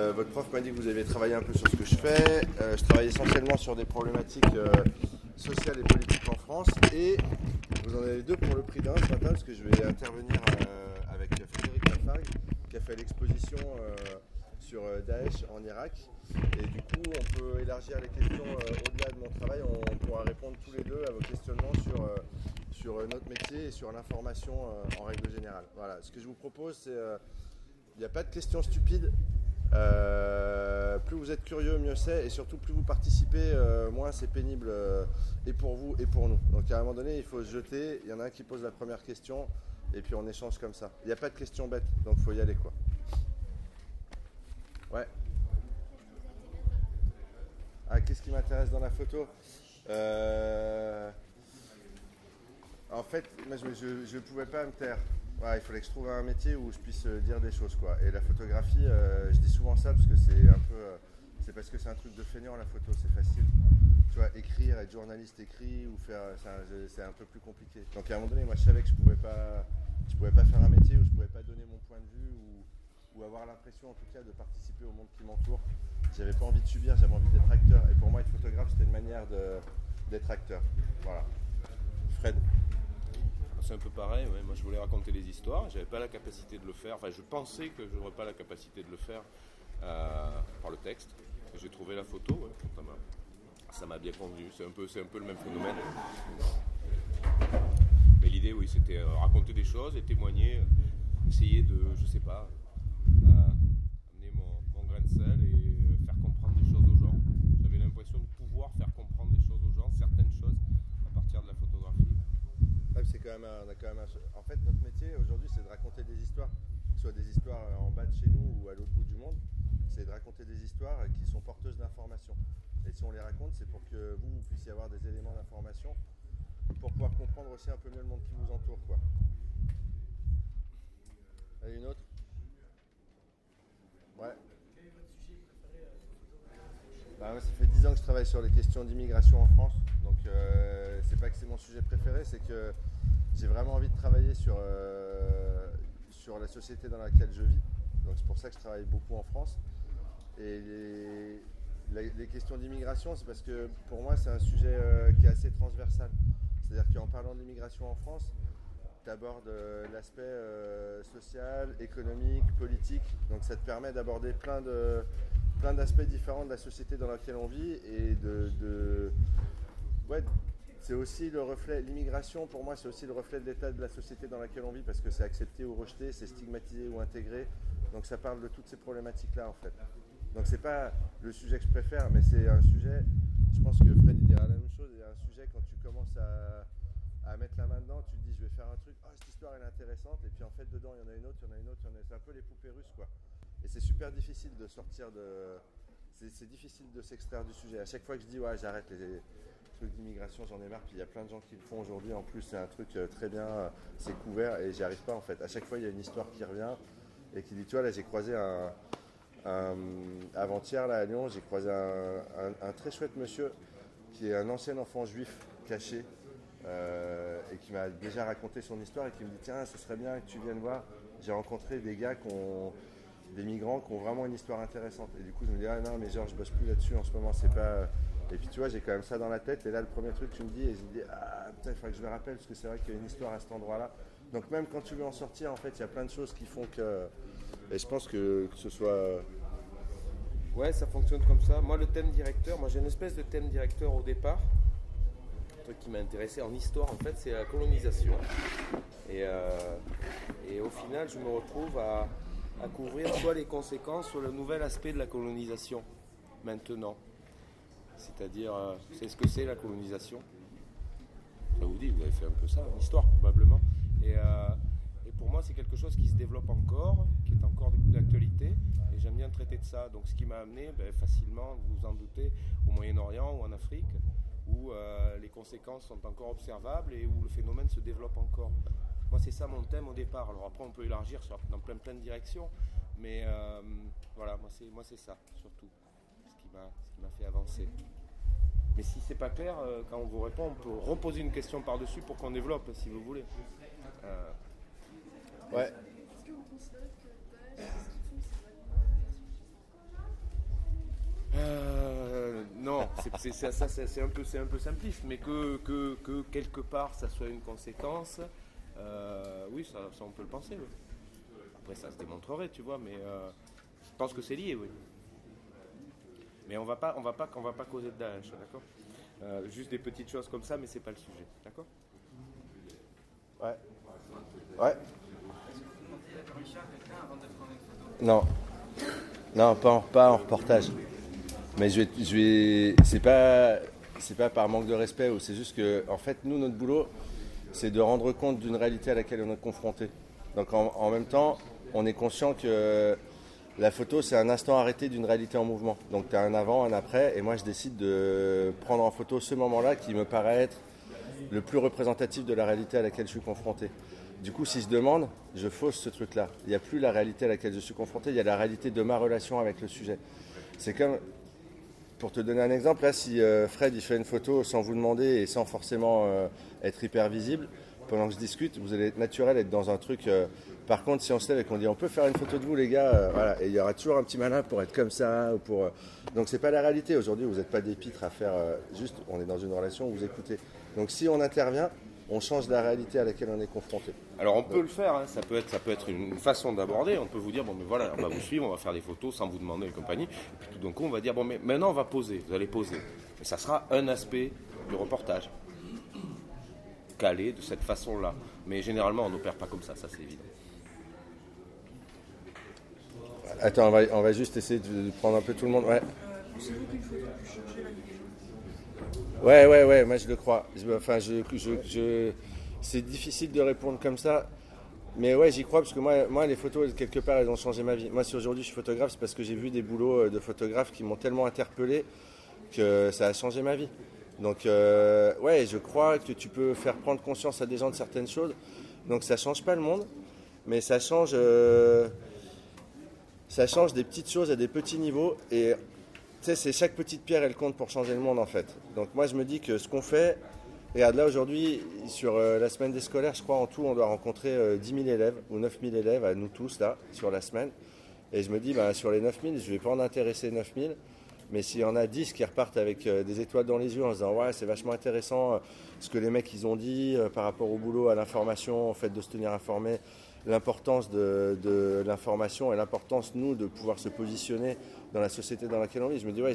Euh, votre prof m'a dit que vous avez travaillé un peu sur ce que je fais. Euh, je travaille essentiellement sur des problématiques euh, sociales et politiques en France. Et vous en avez deux pour le prix d'un ce matin, parce que je vais intervenir avec Frédéric Lafargue, qui a fait l'exposition sur Daesh en Irak. Et du coup, on peut élargir les questions au-delà de mon travail. On, pourra répondre tous les deux à vos questionnements sur, sur notre métier et sur l'information en règle générale. Voilà. Ce que je vous propose, c'est. il n'y a pas de questions stupides. Euh, plus vous êtes curieux, mieux c'est. Et surtout, plus vous participez, euh, moins c'est pénible euh, et pour vous et pour nous. Donc à un moment donné, il faut se jeter. Il y en a un qui pose la première question et puis on échange comme ça. Il n'y a pas de questions bêtes, donc il faut y aller quoi. Ouais. Ah, qu'est-ce qui m'intéresse dans la photo? En fait, je ne pouvais pas me taire. Ouais, il fallait que je trouve un métier où je puisse euh, dire des choses quoi. Et la photographie, euh, je dis souvent ça parce que c'est un peu, euh, c'est parce que c'est un truc de feignant la photo, c'est facile. Tu vois, écrire, être journaliste écrit ou faire, c'est un, peu plus compliqué. Donc à un moment donné, moi je savais que je pouvais pas, je pouvais pas faire un métier où je pouvais pas donner mon point de vue ou, ou avoir l'impression en tout cas de participer au monde qui m'entoure. J'avais pas envie de subir, j'avais envie d'être acteur. Et pour moi, être photographe, c'était une manière d'être acteur. Voilà. Fred. C'est un peu pareil, moi je voulais raconter des histoires, j'avais pas la capacité de le faire, enfin je pensais que je n'aurais pas la capacité de le faire euh, par le texte. J'ai trouvé la photo, ça m'a- bien convenu, c'est un, peu, un peu le même phénomène. Mais l'idée, oui, c'était euh, raconter des choses et témoigner, euh, essayer de, je sais pas, amener mon, mon grain de sel et euh, faire comprendre des choses aux gens. J'avais l'impression de pouvoir faire comprendre des choses aux gens, certaines choses, à partir de la photographie. Ouais, c'est quand même un- on a quand même En fait, notre métier aujourd'hui, c'est de raconter des histoires, que ce soit des histoires euh, en bas de chez nous ou à l'autre bout du monde. C'est de raconter des histoires euh, qui sont porteuses d'informations. Et si on les raconte, c'est pour que vous, puissiez avoir des éléments d'information pour pouvoir comprendre aussi un peu mieux le monde qui vous entoure, quoi. Allez, une autre? Ouais. Bah, ça fait 10 ans que je travaille sur les questions d'immigration en France. Donc, euh, c'est pas que c'est mon sujet préféré, c'est que j'ai vraiment envie de travailler sur, euh, sur la société dans laquelle je vis. Donc, c'est pour ça que je travaille beaucoup en France. Et les, questions d'immigration, c'est parce que pour moi, c'est un sujet euh, qui est assez transversal. C'est-à-dire qu'en parlant de l'immigration en France, tu abordes l'aspect social, économique, politique. Donc ça te permet d'aborder plein de plein d'aspects différents de la société dans laquelle on vit et de, ouais, c'est aussi le reflet. L'immigration, pour moi, c'est aussi le reflet de l'état de la société dans laquelle on vit parce que c'est accepté ou rejeté, c'est stigmatisé ou intégré. Donc ça parle de toutes ces problématiques-là en fait. Donc c'est pas le sujet que je préfère, mais c'est un sujet. Je pense que Fred il dira la même chose. Il y a un sujet quand tu commences à, à mettre la main dedans, tu te dis je vais faire un truc. Oh cette histoire elle est intéressante. Et puis en fait dedans il y en a une autre, il y en a une autre, il y en a. C'est un peu les poupées russes quoi. Et c'est super difficile de sortir de. C'est difficile de s'extraire du sujet. À chaque fois que je dis ouais j'arrête les trucs d'immigration, j'en ai marre. Puis il y a plein de gens qui le font aujourd'hui. En plus c'est un truc euh, très bien, euh, c'est couvert et j'y arrive pas en fait. À chaque fois il y a une histoire qui revient et qui dit tu vois là j'ai croisé un avant-hier là à Lyon, j'ai croisé un très chouette monsieur qui est un ancien enfant juif caché euh, et qui m'a déjà raconté son histoire et qui me dit tiens ce serait bien que tu viennes voir. J'ai rencontré des gars qui ont des migrants qui ont vraiment une histoire intéressante et du coup je me dis ah non mais genre je bosse plus là-dessus en ce moment c'est pas et puis tu vois j'ai quand même ça dans la tête et là le premier truc que tu me dis et je me dis ah putain il faudrait que je me rappelle parce que c'est vrai qu'il y a une histoire à cet endroit là donc même quand tu veux en sortir en fait il y a plein de choses qui font que et je pense que, que ce soit Ouais, ça fonctionne comme ça. Moi, le thème directeur, moi j'ai une espèce de thème directeur au départ. Un truc qui m'a intéressé en histoire, en fait, c'est la colonisation. Et, euh, et au final, je me retrouve à, à couvrir soit les conséquences, soit le nouvel aspect de la colonisation, maintenant. C'est-à-dire, euh, c'est ce que c'est la colonisation. Ça vous dit, vous avez fait un peu ça, en histoire probablement. Et, euh, et pour moi, c'est quelque chose qui se développe encore, qui est encore d'actualité, et j'aime bien traiter de ça. Donc, ce qui m'a amené ben, facilement, vous vous en doutez, au Moyen-Orient ou en Afrique, où euh, les conséquences sont encore observables et où le phénomène se développe encore. Moi, c'est ça mon thème au départ. Alors après, on peut élargir sur, dans plein, plein de directions, mais euh, voilà, moi, c'est moi, c'est ça surtout, ce qui m'a ce qui m'a fait avancer. Mais si c'est pas clair, euh, quand on vous répond, on peut reposer une question par-dessus pour qu'on développe, si vous voulez. Euh, ouais Est-ce que vous considérez que Daesh, ce qu'ils font, c'est c'est ça, c'est un peu, c'est un peu simpliste, mais que, que, que, quelque part ça soit une conséquence, euh, oui, ça, on peut le penser. Après, ça se démontrerait, tu vois, mais euh, je pense que c'est lié, oui. Mais on va pas, on va pas, on va pas causer de Daesh, d'accord? Euh, Juste des petites choses comme ça, mais c'est pas le sujet, d'accord? Ouais. Ouais. Non. Non, pas en, pas en reportage. Mais je vais c'est pas, c'est pas par manque de respect ou c'est juste que, en fait, nous, notre boulot, c'est de rendre compte d'une réalité à laquelle on est confronté. Donc, en, même temps, on est conscient que la photo, c'est un instant arrêté d'une réalité en mouvement. Donc, tu as un avant, un après, et moi, je décide de prendre en photo ce moment-là qui me paraît être le plus représentatif de la réalité à laquelle je suis confronté. Du coup, si je demande, je fausse ce truc-là. Il n'y a plus la réalité à laquelle je suis confronté, il y a la réalité de ma relation avec le sujet. C'est comme, pour te donner un exemple, là, si euh, Fred il fait une photo sans vous demander et sans forcément euh, être hyper visible, pendant que je discute, vous allez être naturel, être dans un truc. Euh, par contre, si on se lève et qu'on dit on peut faire une photo de vous, les gars, voilà, et il y aura toujours un petit malin pour être comme ça ou pour. donc pas la réalité. Aujourd'hui, vous n'êtes pas des pitres à faire. juste, on est dans une relation où vous écoutez. Donc si on intervient, on change la réalité à laquelle on est confronté. Alors on peut le faire, hein. ça, peut être, ça peut être une façon d'aborder, on peut vous dire, bon mais voilà, on va vous suivre, on va faire des photos sans vous demander et compagnie, et puis tout d'un coup on va dire, bon mais maintenant on va poser, vous allez poser. Et ça sera un aspect du reportage, calé de cette façon-là. Mais généralement on n'opère pas comme ça, ça c'est évident. Attends, on va, on va, juste essayer de prendre un peu tout le monde. Ouais. Ouais, ouais, ouais, moi je le crois. Enfin, je, je, c'est difficile de répondre comme ça. Mais ouais, j'y crois parce que moi, moi, les photos, quelque part, elles ont changé ma vie. Moi, si aujourd'hui je suis photographe, c'est parce que j'ai vu des boulots euh, de photographes qui m'ont tellement interpellé que ça a changé ma vie. Donc, euh, ouais, je crois que tu peux faire prendre conscience à des gens de certaines choses. Donc, ça change pas le monde, mais ça change, euh, ça change des petites choses à des petits niveaux. Et sais, c'est chaque petite pierre, elle compte pour changer le monde en fait. Donc moi je me dis que ce qu'on fait, regarde là aujourd'hui, sur euh, la semaine des scolaires, je crois en tout, on doit rencontrer 10 000 élèves ou 9 000 élèves à nous tous là, sur la semaine. Et je me dis, bah, sur les 9 000, je ne vais pas en intéresser 9 000. Mais s'il y en a 10 qui repartent avec euh, des étoiles dans les yeux en se disant ouais c'est vachement intéressant euh, ce que les mecs ils ont dit par rapport au boulot, à l'information, au fait de se tenir informé, l'importance de, l'information et l'importance, nous, de pouvoir se positionner dans la société dans laquelle on vit. Je me dis, ouais,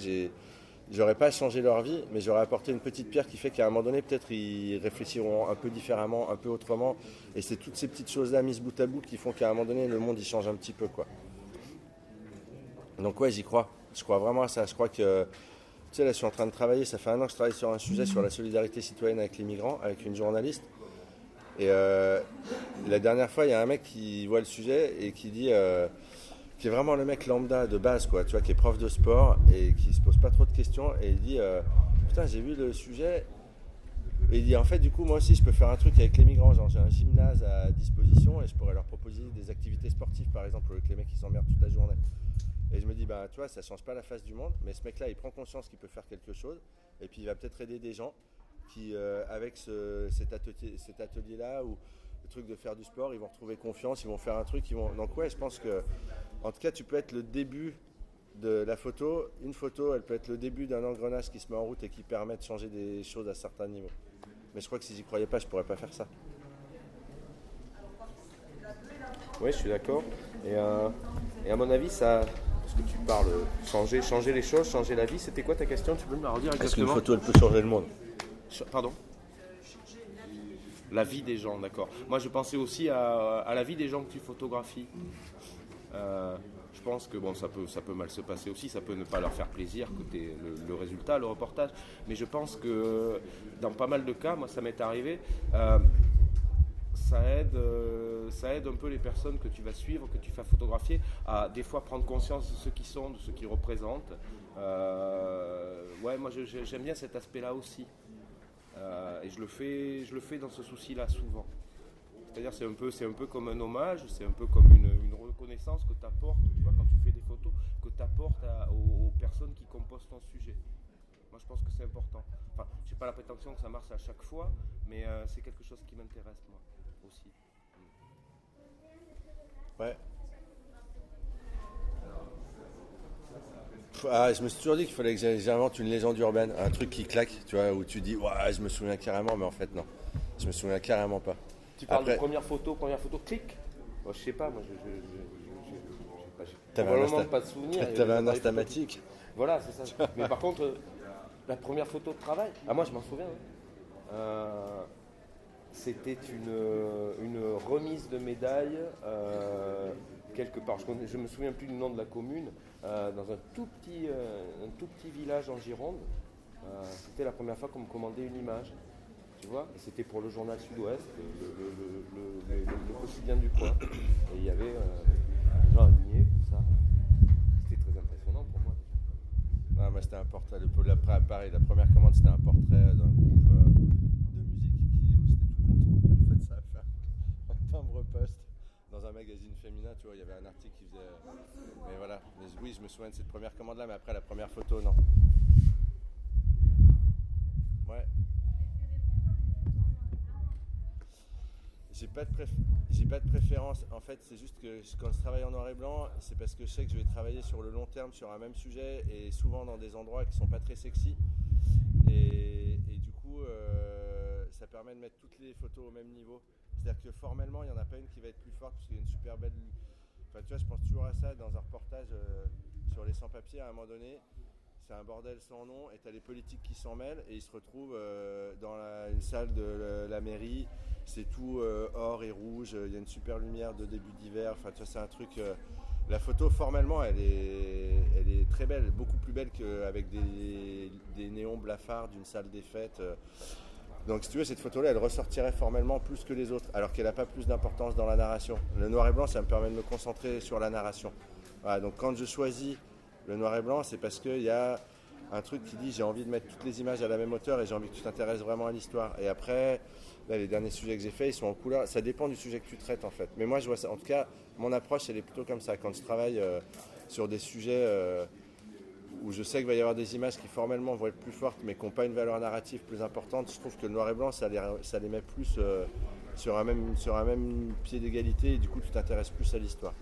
j'aurais pas changé leur vie, mais j'aurais apporté une petite pierre qui fait qu'à un moment donné, peut-être, ils réfléchiront un peu différemment, un peu autrement. Et c'est toutes ces petites choses-là mises bout à bout qui font qu'à un moment donné, le monde, il change un petit peu, quoi. Donc, ouais, j'y crois. Je crois vraiment à ça. Je crois que, tu sais, là, je suis en train de travailler. Ça fait un an que je travaille sur un sujet sur la solidarité citoyenne avec les migrants, avec une journaliste. Et euh, la dernière fois, il y a un mec qui voit le sujet et qui dit, euh, qui est vraiment le mec lambda de base, quoi, tu vois, qui est prof de sport et qui se pose pas trop de questions. Et il dit, euh, putain, j'ai vu le sujet. Et il dit, en fait, du coup, moi aussi, je peux faire un truc avec les migrants. Genre, j'ai un gymnase à disposition et je pourrais leur proposer des activités sportives, par exemple, avec les mecs qui s'emmerdent toute la journée. Et je me dis, bah, tu vois, ça change pas la face du monde, mais ce mec-là, il prend conscience qu'il peut faire quelque chose et puis il va peut-être aider des gens qui, euh, avec cet atelier, cet atelier-là, ou le truc de faire du sport, ils vont retrouver confiance, ils vont faire un truc, ils vont. Donc ouais, je pense que, en tout cas, tu peux être le début de la photo. Une photo, elle peut être le début d'un engrenage qui se met en route et qui permet de changer des choses à certains niveaux. Mais je crois que si j'y croyais pas, je pourrais pas faire ça. Oui, je suis d'accord. Et, euh, et, à mon avis, ça, parce que tu parles, changer, changer les choses, changer la vie. C'était quoi ta question? Tu peux me la redire exactement Est-ce qu'une photo, elle peut changer le monde? Pardon? La vie des gens, d'accord. Moi, je pensais aussi à, la vie des gens que tu photographies. Euh, je pense que bon, ça peut, mal se passer aussi, ça peut ne pas leur faire plaisir côté le, résultat, le reportage. Mais je pense que dans pas mal de cas, moi, ça m'est arrivé. Euh, ça aide, euh, ça aide un peu les personnes que tu vas suivre, que tu vas photographier, à des fois prendre conscience de ce qu'ils sont, de ce qu'ils représentent. ouais, moi j'aime bien cet aspect-là aussi. Et je le fais, je le fais dans ce souci-là souvent. C'est-à-dire c'est un c'est un peu comme un hommage, c'est un peu comme une, reconnaissance que tu apportes, tu vois, quand tu fais des photos, que tu apportes aux, personnes qui composent ton sujet. Moi, je pense que c'est important. Enfin, j'ai pas la prétention que ça marche à chaque fois, mais euh, c'est quelque chose qui m'intéresse moi aussi. Ouais. ah, je me suis toujours dit qu'il fallait que j'invente une légende urbaine, un truc qui claque, tu vois, où tu dis, ouais, je me souviens carrément, mais en fait, non. Je me souviens carrément pas. Tu parles de première photo, première photo, clic Je Je sais pas, moi, je. je, T'avais un, pas de souvenir. T'avais un instamatique. Voilà, c'est ça. mais par contre, euh, la première photo de travail, ah, moi, je m'en souviens. Hein. Euh, c'était une, une, remise de médaille quelque part. Je ne me souviens plus du nom de la commune, euh, dans un tout, petit, euh, un tout petit village en Gironde. Euh, c'était la première fois qu'on me commandait une image. Tu vois c'était pour le journal Sud-Ouest, le, quotidien du coin. Et il y avait des gens alignés, tout ça. C'était très impressionnant pour moi. Ah, moi, c'était un portrait. La, pareil, la première commande, c'était un portrait d'un groupe de musique qui, où c'était tout content. En fait, ça a fait un timbre poste dans un magazine féminin, tu vois, il y avait un article qui faisait. Mais voilà, mais oui, je me souviens de cette première commande-là, mais après la première photo, non. Ouais. J'ai pas, de j'ai pas de préférence. En fait, c'est juste que quand je travaille en noir et blanc, c'est parce que je sais que je vais travailler sur le long terme sur un même sujet et souvent dans des endroits qui sont pas très sexy. Et, du coup, euh, ça permet de mettre toutes les photos au même niveau. C'est-à-dire que formellement, il n'y en a pas une qui va être plus forte parce qu'il y a une super belle. Enfin, tu vois, je pense toujours à ça dans un reportage euh, sur les sans-papiers à un moment donné. C'est un bordel sans nom et tu as les politiques qui s'en mêlent et ils se retrouvent euh, dans une salle de la, mairie. C'est tout euh, or et rouge. Il y a une super lumière de début d'hiver. Enfin, tu vois, c'est un truc. la photo, formellement, elle est, elle est très belle, beaucoup plus belle qu'avec des, des néons blafards d'une salle des fêtes. Donc si tu veux, cette photo-là, elle ressortirait formellement plus que les autres, alors qu'elle n'a pas plus d'importance dans la narration. Le noir et blanc, ça me permet de me concentrer sur la narration. donc quand je choisis le noir et blanc, c'est parce qu'il y a un truc qui dit j'ai envie de mettre toutes les images à la même hauteur et j'ai envie que tu t'intéresses vraiment à l'histoire. Et après, les derniers sujets que j'ai faits, ils sont en couleur. Ça dépend du sujet que tu traites en fait. Mais moi, je vois ça. En tout cas, mon approche, elle est plutôt comme ça. Quand je travaille euh, sur des sujets... Euh, où je sais qu'il va y avoir des images qui formellement vont être plus fortes mais qui n'ont pas une valeur narrative plus importante, je trouve que le noir et blanc, ça les, met plus euh, sur, un sur un même pied d'égalité et du coup tu t'intéresses plus à l'histoire.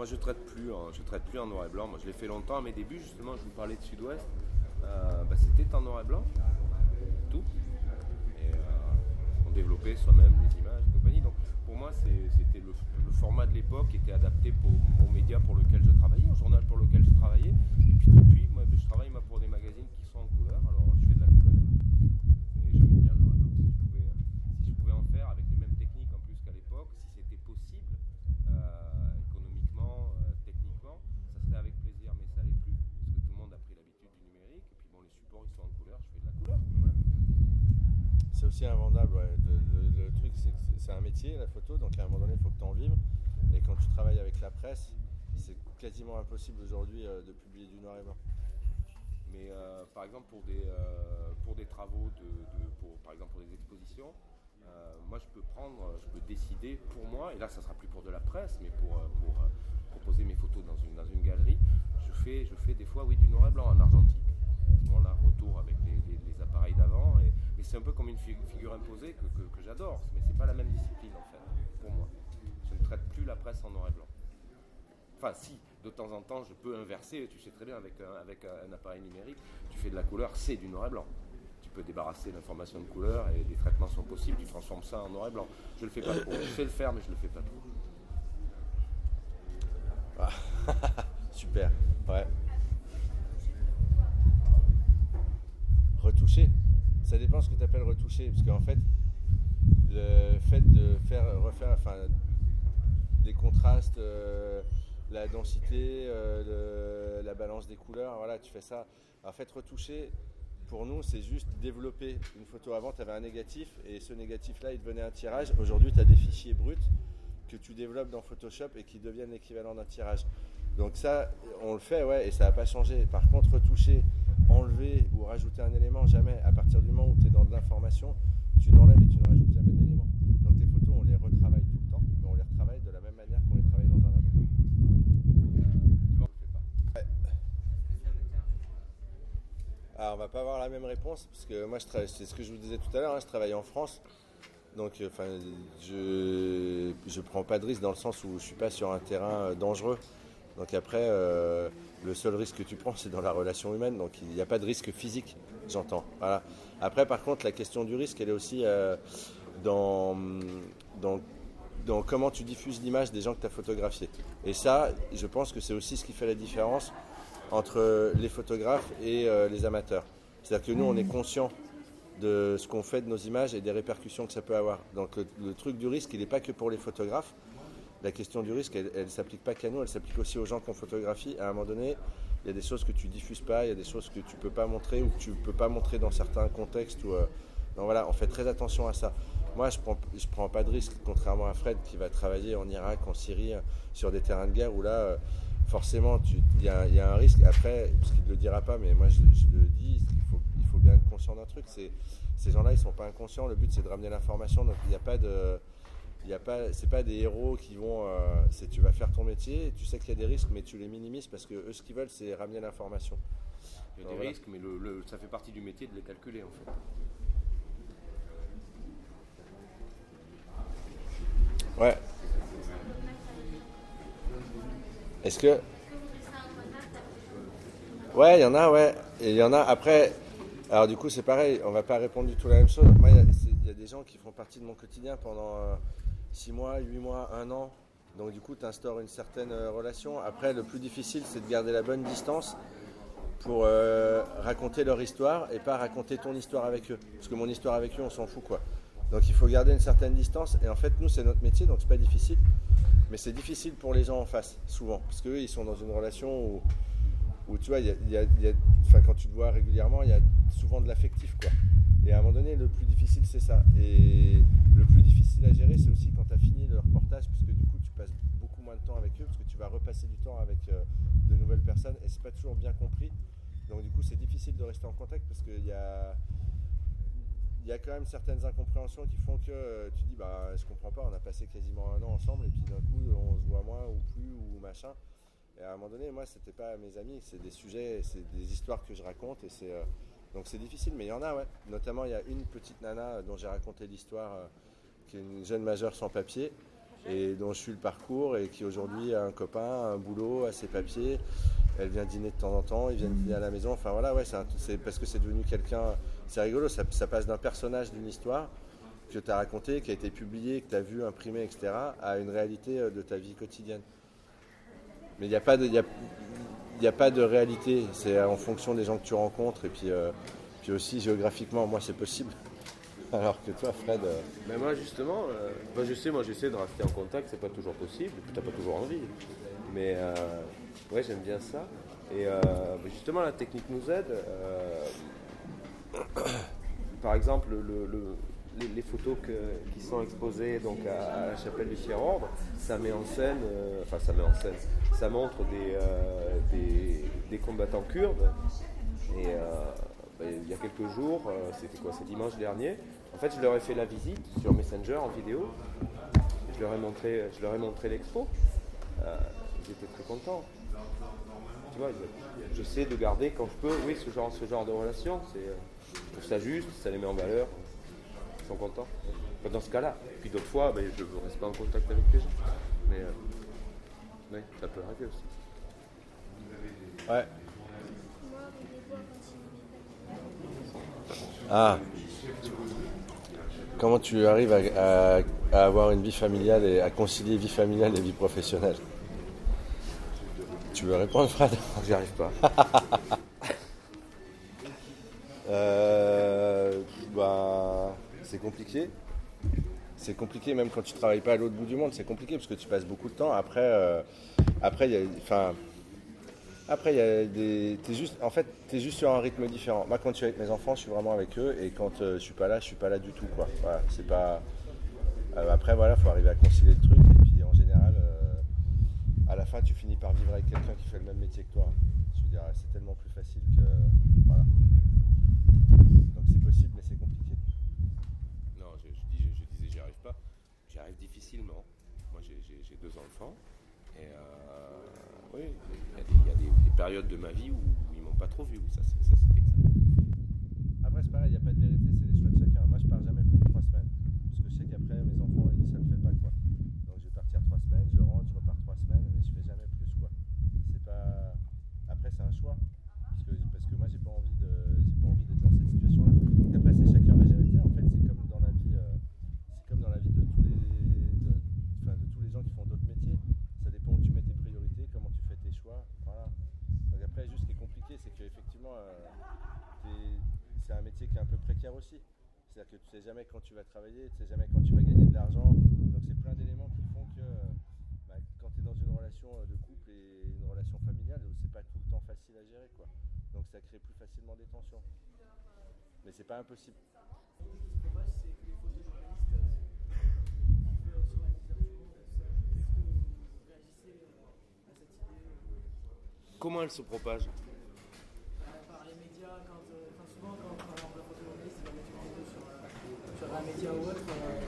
Moi je traite plus, je traite plus en noir et blanc. Moi je l'ai fait longtemps à mes débuts justement. Je vous parlais de Sud-Ouest. Euh, bah, c'était en noir et blanc, tout. Et euh, on développait soi-même les images et compagnie. Donc pour moi c'était le, format de l'époque qui était adapté pour, aux médias pour lequel je travaillais, au journal pour lequel je travaillais depuis, moi, je travaille pour des magazines qui sont en couleur, je fais de la couleur. Et j'aimais bien le noir Si, je pouvais en faire avec les mêmes techniques en plus qu'à l'époque, si c'était possible, euh, économiquement, euh, techniquement, ça serait avec plaisir, mais ça l'est plus. Parce que tout le monde a pris l'habitude du numérique, et puis bon, les supports ils sont en couleur, je fais de la couleur. C'est aussi invendable, le, truc, c'est un métier, la photo, donc à un moment donné, il faut que tu en vives. Et quand tu travailles avec la presse, c'est quasiment impossible aujourd'hui euh, de publier du noir et blanc. Mais euh, par exemple pour des, euh, pour des travaux, de, pour, par exemple pour des expositions, moi je peux prendre, je peux décider pour moi, et là ça sera plus pour de la presse, mais pour, pour proposer mes photos dans une, dans une galerie, je fais, je fais des fois oui du noir et blanc en argentique. Bon là, retour avec les, appareils d'avant, mais c'est un peu comme une figure imposée que, j'adore, mais c'est pas la même discipline en fait, pour moi. Je ne traite plus la presse en noir et blanc. Enfin, si, de temps en temps, je peux inverser. Tu sais très bien, avec un, avec un appareil numérique, tu fais de la couleur, c'est du noir et blanc. Tu peux débarrasser l'information de couleur et des traitements sont possibles. Tu transformes ça en noir et blanc. Je le fais pas trop. Je sais le faire, mais je le fais pas trop. Ah. Super. Ouais. Retoucher. Ça dépend ce que tu appelles retoucher. Parce qu'en fait, le fait de faire refaire enfin, des contrastes. Euh, la densité, euh, la balance des couleurs, voilà, tu fais ça. En fait, retoucher, pour nous, c'est juste développer une photo. Avant, tu avais un négatif et ce négatif-là, il devenait un tirage. Aujourd'hui, tu as des fichiers bruts que tu développes dans Photoshop et qui deviennent l'équivalent d'un tirage. Donc ça, on le fait, ouais, et ça n'a pas changé. Par contre, retoucher, enlever ou rajouter un élément, jamais. À partir du moment où tu es dans de l'information, tu n'enlèves et tu ne rajoutes jamais d'éléments. Donc tes photos, on les retravaille tout le temps, mais on les retravaille de la même manière qu'on les travaille dans un labo. Alors, on va pas avoir la même réponse parce que moi, c'est ce que je vous disais tout à l'heure, hein, je travaille en France. Donc, euh, enfin, je ne prends pas de risque dans le sens où je suis pas sur un terrain euh, dangereux. Donc après, euh, Le seul risque que tu prends, c'est dans la relation humaine, donc il n'y a pas de risque physique, j'entends. Après, par contre, la question du risque, elle est aussi euh, dans, comment tu diffuses l'image des gens que tu as photographiés. Et ça, je pense que c'est aussi ce qui fait la différence entre les photographes et euh, les amateurs. C'est-à-dire que nous, on est conscient de ce qu'on fait de nos images et des répercussions que ça peut avoir. Donc le truc du risque, il n'est pas que pour les photographes. La question du risque, elle ne s'applique pas qu'à nous, elle s'applique aussi aux gens qu'on photographie. À un moment donné, il y a des choses que tu diffuses pas, il y a des choses que tu peux pas montrer ou que tu peux pas montrer dans certains contextes. Où, euh, donc voilà, on fait très attention à ça. Moi, je prends, prends pas de risque, contrairement à Fred qui va travailler en Irak, en Syrie, sur des terrains de guerre où là, euh, forcément, il y, a un risque. Après, parce qu'il ne le dira pas, mais moi, je, le dis, il faut, bien être conscient d'un truc. Ces gens-là, ils sont pas inconscients. Le but, c'est de ramener l'information. Donc, il n'y a pas de y a pas, c'est pas des héros qui vont, euh, c'est tu vas faire ton métier, tu sais qu'il y a des risques, mais tu les minimises parce que eux, ce qu'ils veulent, c'est ramener l'information. Il y a des Voilà. risques, mais le, le- ça fait partie du métier de les calculer en fait. Ouais. Est-ce que. Ouais, il y en a, ouais. Il y en a. Après, alors du coup, c'est pareil, on va pas répondre du tout la même chose. Moi, il y a- c'est- il y, a des gens qui font partie de mon quotidien pendant 6 mois, 8 mois, 1 an. Donc du coup, tu instaures une certaine euh, relation. Après, le plus difficile, c'est de garder la bonne distance pour euh, raconter leur histoire et pas raconter ton histoire avec eux. Parce que mon histoire avec eux, on s'en fout, quoi. Donc il faut garder une certaine distance. Et en fait, nous, c'est notre métier, donc c'est pas difficile. Mais c'est difficile pour les gens en face, souvent. Parce qu'eux, ils sont dans une relation où, tu vois, y a- quand tu te vois régulièrement, il y a souvent de l'affectif, quoi. Et à un moment donné, le plus difficile, c'est ça. Et le plus difficile à gérer, c'est aussi quand tu as fini le reportage, parce que du coup, tu passes beaucoup moins de temps avec eux, parce que tu vas repasser du temps avec euh, de nouvelles personnes, et c'est pas toujours bien compris. Donc du coup, c'est difficile de rester en contact, parce qu'il y a, y a quand même certaines incompréhensions qui font que euh, tu dis, bah, je comprends pas, on a passé quasiment un an ensemble, et puis d'un coup, on se voit moins, ou plus, ou machin. Et à un moment donné, moi, c'était pas mes amis, c'est des sujets, c'est des histoires que je raconte, et c'est... euh, donc c'est difficile, mais il y en a, ouais. Notamment, il y a une petite nana euh, dont j'ai raconté l'histoire, euh, qui est une jeune majeure sans papier, et dont je suis le parcours, et qui aujourd'hui a un copain, un boulot, a ses papiers. Elle vient dîner de temps en temps, ils viennent dîner à la maison. Enfin voilà, ouais, c'est parce que c'est devenu quelqu'un. C'est rigolo, ça, ça passe d'un personnage d'une histoire que tu as raconté, qui a été publié, que tu as vu imprimé, etc., à une réalité de ta vie quotidienne. Mais il n'y a pas de. y a- a pas de réalité, c'est en fonction des gens que tu rencontres et puis, euh, puis aussi géographiquement, moi c'est possible. Alors que toi, Fred, euh, Mais moi justement, euh, je sais, moi j'essaie de rester en contact, c'est pas toujours possible, puis t'as pas toujours envie. Mais ouais, j'aime bien ça. Et justement, la technique nous aide. par exemple, le- le- les, photos qui sont exposées donc à, la chapelle du Tiers-Ordre, ça met en scène, euh, enfin ça met en scène, ça montre des, euh, des, combattants kurdes. Et euh, ben, il y a quelques jours, c'était quoi, c'est dimanche dernier, en fait je leur ai fait la visite sur Messenger en vidéo. Je leur ai montré, je leur ai montré l'expo. Ils étaient très contents. Tu vois, je- j'essaie de garder quand je peux, oui, ce genre, ce genre de relation. C'est, ça juste, ça les met en valeur. Sont contents. Enfin, dans ce cas-là. Puis d'autres fois, ben, je ne reste pas en contact avec les gens. Mais euh, oui, ça peut arriver aussi. ouais. Ah. Comment tu arrives à, à- à avoir une vie familiale et à concilier vie familiale et vie professionnelle? Tu veux répondre, Fred? J'y arrive pas. Euh, bah, c'est compliqué. C'est compliqué même quand tu travailles pas à l'autre bout du monde. C'est compliqué parce que tu passes beaucoup de temps. Après, euh, après, y enfin, après y a des, t'es juste, en fait, t'es juste sur un rythme différent. Moi, quand je suis avec mes enfants, je suis vraiment avec eux, et quand euh, je suis pas là, je suis pas là du tout, quoi. Voilà, c'est pas. euh, après, voilà, faut arriver à concilier le truc, et puis en général, euh, à la fin, tu finis par vivre avec quelqu'un qui fait le même métier que toi. Veux dire, c'est tellement plus facile que, voilà. Donc c'est possible, mais c'est compliqué. Non, je, je dis- je disais, j'y arrive pas. Difficilement. Moi, j'ai- deux enfants. Et euh, oui, il y a, des, périodes de ma vie où, où ils m'ont pas trop vu. Ça. Après, c'est pareil, il n'y a pas de vérité, c'est les choix de chacun. Moi, je pars jamais plus de trois semaines. Parce que je sais qu'après, mes enfants, ça le fait pas, quoi. Donc, je vais partir trois semaines, je rentre, je repars trois semaines, mais je fais jamais plus, quoi. C'est pas. c'est un choix. Parce que, parce que moi, j'ai pas envie de, j'ai pas envie d'être dans cette situation-là. Donc après, c'est chacun va gérer. Tu sais, En fait, c'est comme dans la vie, euh, c'est comme dans la vie de tous les, de, enfin, de tous les gens qui font d'autres métiers. Ça dépend où tu mets tes priorités, comment tu fais tes choix. Voilà. Donc après, juste ce qui est compliqué, c'est qu'effectivement, euh, t'es- c'est un métier qui est un peu précaire aussi. C'est-à-dire que tu sais jamais quand tu vas travailler, tu sais jamais quand tu vas gagner de l'argent. Donc c'est plein d'éléments qui font que bah, quand tu es dans une relation euh, de couple et une relation familiale, c'est pas tout le temps facile à gérer, quoi. Donc ça crée plus facilement des tensions. Mais c'est pas impossible. Dommage, c'est que les photojournalistes euh, vivent sur la misère du monde et tout ça. Est-ce que vous réagissez euh, à cette idée euh, Comment elle se propage par les médias quand, euh, enfin, souvent quand par exemple un photojournaliste il va mettre une vidéo sur, euh, sur un média ou autre, euh,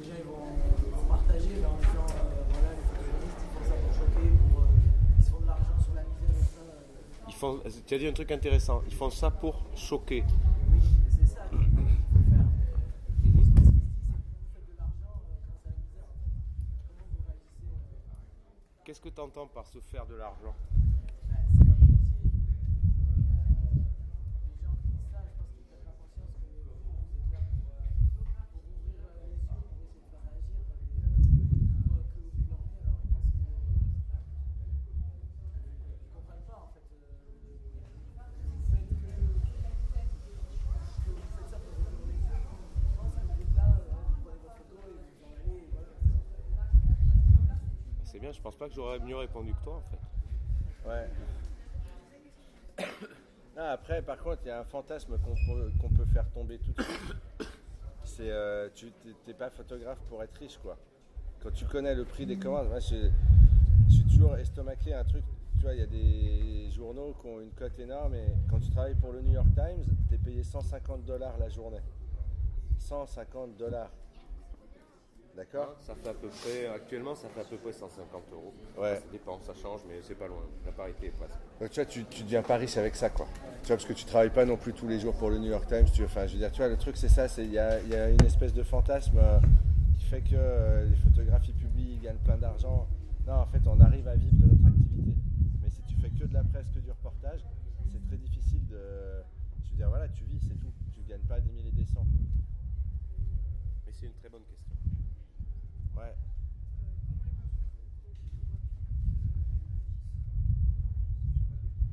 les gens ils vont, vont partager mais en disant euh, voilà les photojournalistes ils font ça pour choquer, pour, euh, ils se font de l'argent sur la misère et ça. Ils font, Tu as dit un truc intéressant. Ils font ça pour choquer. Oui, c'est ça faut faire. Mais ce c'est de l'argent la misère. Comment vous réagissez Qu'est-ce que tu entends par se faire de l'argent bah, C'est pas mon métier. Mais euh, les gens qui disent ça, je pense qu'ils prennent pas conscience que vous, vous êtes là pour, euh, pour ouvrir euh, les yeux, pour essayer de faire réagir. Et euh, ils voient que au bout de leur vie, alors ils pensent que. Ils comprennent pas en fait. euh, vous faites que. que vous faites ça pour ouvrir les yeux. Ils pensent que vous êtes là, euh, vous prenez votre photo et vous en allez. Et voilà. C'est bien, je pense pas que j'aurais mieux répondu que toi en fait. Ouais. Après, par contre, il y a un fantasme qu'on peut, peut faire tomber tout de suite. C'est euh, tu t'es- pas photographe pour être riche, quoi. Quand tu connais le prix des commandes, moi, je, suis toujours estomaqué un truc. Tu vois, il y a des journaux qui ont une cote énorme et quand tu travailles pour le New York Times, tu es payé 150 dollars la journée. 150 dollars. D'accord Ça fait à peu près, actuellement, ça fait à peu près 150 euros. Ouais. Ça dépend, ça change, mais c'est pas loin. La parité est presque. Donc tu vois, tu, tu deviens pas riche avec ça, quoi. Tu vois, parce que tu travailles pas non plus tous les jours pour le New York Times. Tu, enfin, je veux dire, tu vois, le truc c'est ça, c'est il y a, il y a une espèce de fantasme euh, qui fait que euh, les photographes ils publient, ils gagnent plein d'argent. Non, en fait, on arrive à vivre de notre activité. Mais si tu fais que de la presse, que du reportage, c'est très difficile de. Je veux dire, voilà, tu vis, c'est tout. Tu gagnes pas des milliers et des cents. Mais c'est une très bonne question.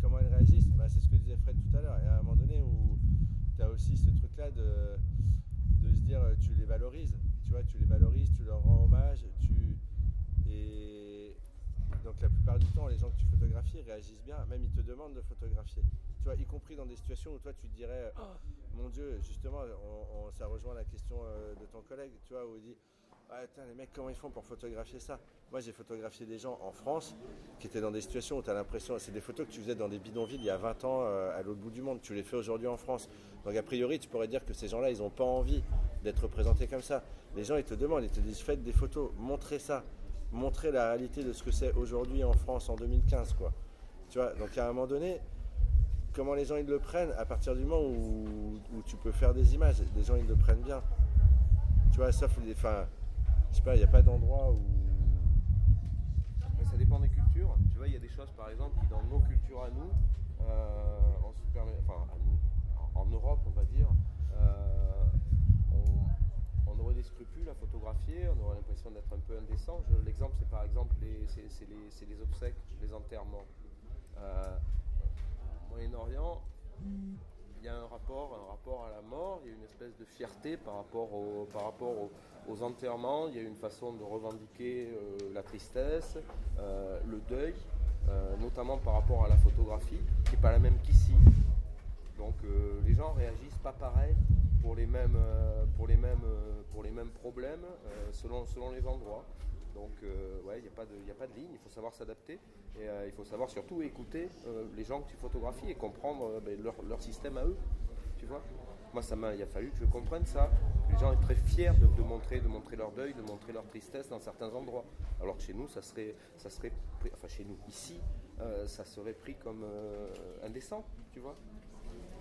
Comment elles réagissent? Bah, C'est ce que disait Fred tout à l'heure. Il y a un moment donné où tu as aussi ce truc-là de, de se dire tu les valorises. Tu vois, tu les valorises, tu leur rends hommage. Tu... Et donc la plupart du temps, les gens que tu photographies réagissent bien. Même ils te demandent de photographier. Tu vois, y compris dans des situations où toi tu te dirais, Oh, mon Dieu, justement, on- ça rejoint la question euh, de ton collègue, tu vois, où il dit ah, les mecs, comment ils font pour photographier ça Moi, j'ai photographié des gens en France qui étaient dans des situations où tu as l'impression, c'est des photos que tu faisais dans des bidonvilles il y a 20 ans euh, à l'autre bout du monde. Tu les fais aujourd'hui en France. Donc, a priori, tu pourrais dire que ces gens-là, ils n'ont pas envie d'être représentés comme ça. Les gens, ils te demandent, ils te disent faites des photos, montrez ça, montrez la réalité de ce que c'est aujourd'hui en France en 2015, quoi. Tu vois, donc à un moment donné, comment les gens ils le prennent à partir du moment où, où tu peux faire des images, les gens ils le prennent bien. Tu vois, sauf les. Enfin, je sais pas, il n'y a pas d'endroit où. Mais ça dépend des cultures. Tu vois, il y a des choses, par exemple, qui dans nos cultures à nous, euh, en, enfin, à nous, en, Europe, on va dire, euh, on, aurait des scrupules à photographier, on aurait l'impression d'être un peu indécent. L'exemple, c'est par exemple les, c'est, les, obsèques, les enterrements. Euh, Moyen-Orient, il y a un rapport, un rapport à la mort, il y a une espèce de fierté par rapport, aux enterrements, il y a une façon de revendiquer euh, la tristesse, euh, le deuil, euh, notamment par rapport à la photographie, qui n'est pas la même qu'ici. Donc les gens réagissent pas pareil pour les mêmes, pour les mêmes, pour les mêmes problèmes selon, selon les endroits. Donc euh, ouais, il n'y a, pas de- a pas de ligne, il faut savoir s'adapter et euh, il faut savoir surtout écouter euh, les gens que tu photographies et comprendre ben, leur, leur système à eux. Tu vois Moi, ça m'a, il a fallu que je comprenne ça. Les gens sont très fiers de, montrer, de montrer leur deuil, de montrer leur tristesse dans certains endroits. Alors que chez nous, ça serait, ça serait, enfin chez nous ici, ça serait pris comme indécent, tu vois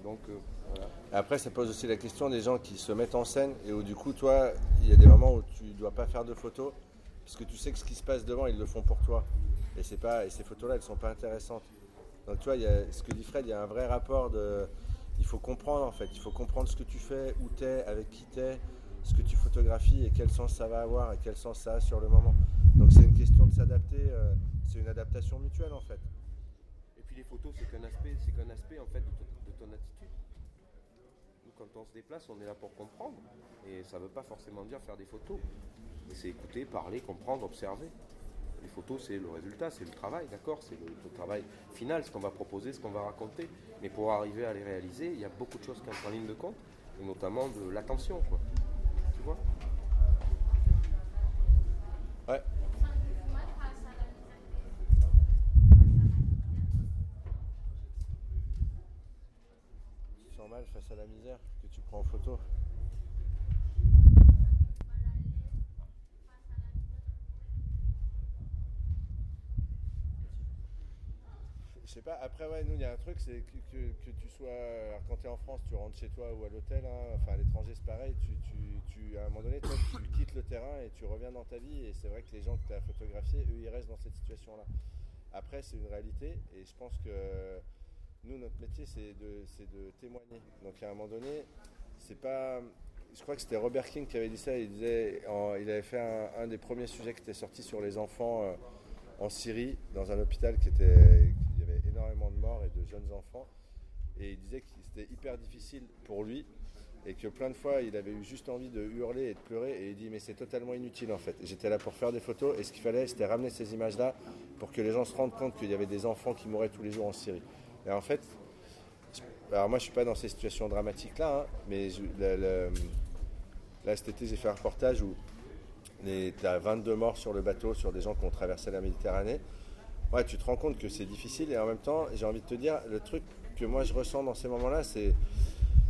Donc voilà. Après, ça pose aussi la question des gens qui se mettent en scène et où du coup, toi, il y a des moments où tu dois pas faire de photos parce que tu sais que ce qui se passe devant, ils le font pour toi. Et c'est pas, et ces photos-là, elles sont pas intéressantes. Donc tu vois, y a, ce que dit Fred, il y a un vrai rapport de... Il faut comprendre en fait, il faut comprendre ce que tu fais, où tu es, avec qui tu es, ce que tu photographies et quel sens ça va avoir et quel sens ça a sur le moment. Donc c'est une question de s'adapter, euh, c'est une adaptation mutuelle en fait. Et puis les photos, c'est qu'un aspect, c'est qu'un aspect en fait de ton, de ton attitude. Quand on se déplace, on est là pour comprendre. Et ça ne veut pas forcément dire faire des photos. Mais c'est écouter, parler, comprendre, observer. Les photos, c'est le résultat, c'est le travail, d'accord C'est le, travail final, ce qu'on va proposer, ce qu'on va raconter. Mais pour arriver à les réaliser, il y a beaucoup de choses qui entrent en ligne de compte, et notamment de l'attention, quoi. Tu vois? Ouais. Face à la misère que tu prends en photo? Sais pas, après ouais, nous il y a un truc, c'est que, que- tu sois, alors, quand tu es en France, tu rentres chez toi ou à l'hôtel, hein, enfin à l'étranger c'est pareil, tu, tu- tu- à un moment donné, tu quittes le terrain et tu reviens dans ta vie et c'est vrai que les gens que tu as photographiés, eux ils restent dans cette situation-là. Après c'est une réalité et je pense que nous notre métier c'est de, de témoigner. Donc à un moment donné, c'est pas... Je crois que c'était Robert King qui avait dit ça, il, disait, en- il avait fait un, des premiers sujets qui était sorti sur les enfants euh, en Syrie, dans un hôpital qui était, de morts et de jeunes enfants. Et il disait que c'était hyper difficile pour lui et que plein de fois il avait eu juste envie de hurler et de pleurer. Et il dit Mais c'est totalement inutile en fait. J'étais là pour faire des photos et ce qu'il fallait c'était ramener ces images-là pour que les gens se rendent compte qu'il y avait des enfants qui mouraient tous les jours en Syrie. Et en fait, alors moi je suis pas dans ces situations dramatiques là, hein, mais là cet été j'ai fait un reportage où tu as 22 morts sur le bateau, sur des gens qui ont traversé la Méditerranée. Ouais, tu te rends compte que c'est difficile et en même temps, j'ai envie de te dire, le truc que moi je ressens dans ces moments-là, c'est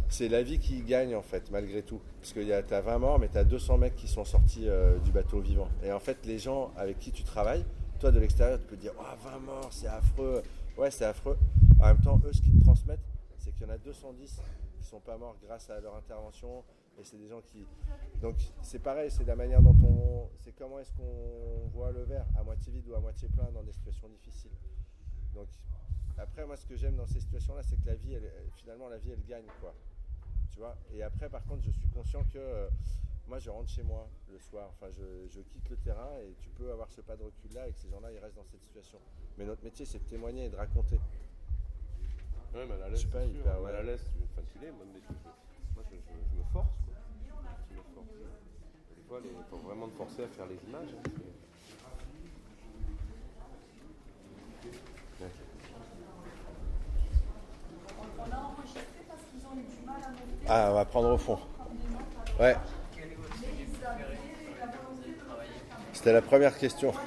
c'est la vie qui gagne en fait, malgré tout. Parce que tu as 20 morts, mais tu as 200 mecs qui sont sortis euh, du bateau vivant. Et en fait, les gens avec qui tu travailles, toi de l'extérieur, tu peux te dire, oh, 20 morts, c'est affreux. Ouais, c'est affreux. En même temps, eux, ce qu'ils te transmettent, c'est qu'il y en a 210 qui sont pas morts grâce à leur intervention. Et c'est des gens qui. Donc c'est pareil, c'est la manière dont on. C'est comment est-ce qu'on voit le verre, à moitié vide ou à moitié plein dans des situations difficiles. Donc après, moi, ce que j'aime dans ces situations-là, c'est que la vie, elle- elle- finalement, la vie, elle gagne, quoi. Tu vois? Et après, par contre, je suis conscient que euh, moi, je rentre chez moi le soir. Enfin, je, je quitte le terrain et tu peux avoir ce pas de recul-là et que ces gens-là, ils restent dans cette situation. Mais notre métier, c'est de témoigner et de raconter. Ouais, mais à la Je laisse, sais pas, sûr. Mais à la laisse, tu, enfin, tu l'es, moi, mais je, je- moi, je, je- je me force. Quoi. Je me force. Il faut vraiment te forcer à faire les images. hein, c'est- Ouais. Ah, on va prendre au fond. Ouais. C'était la première question.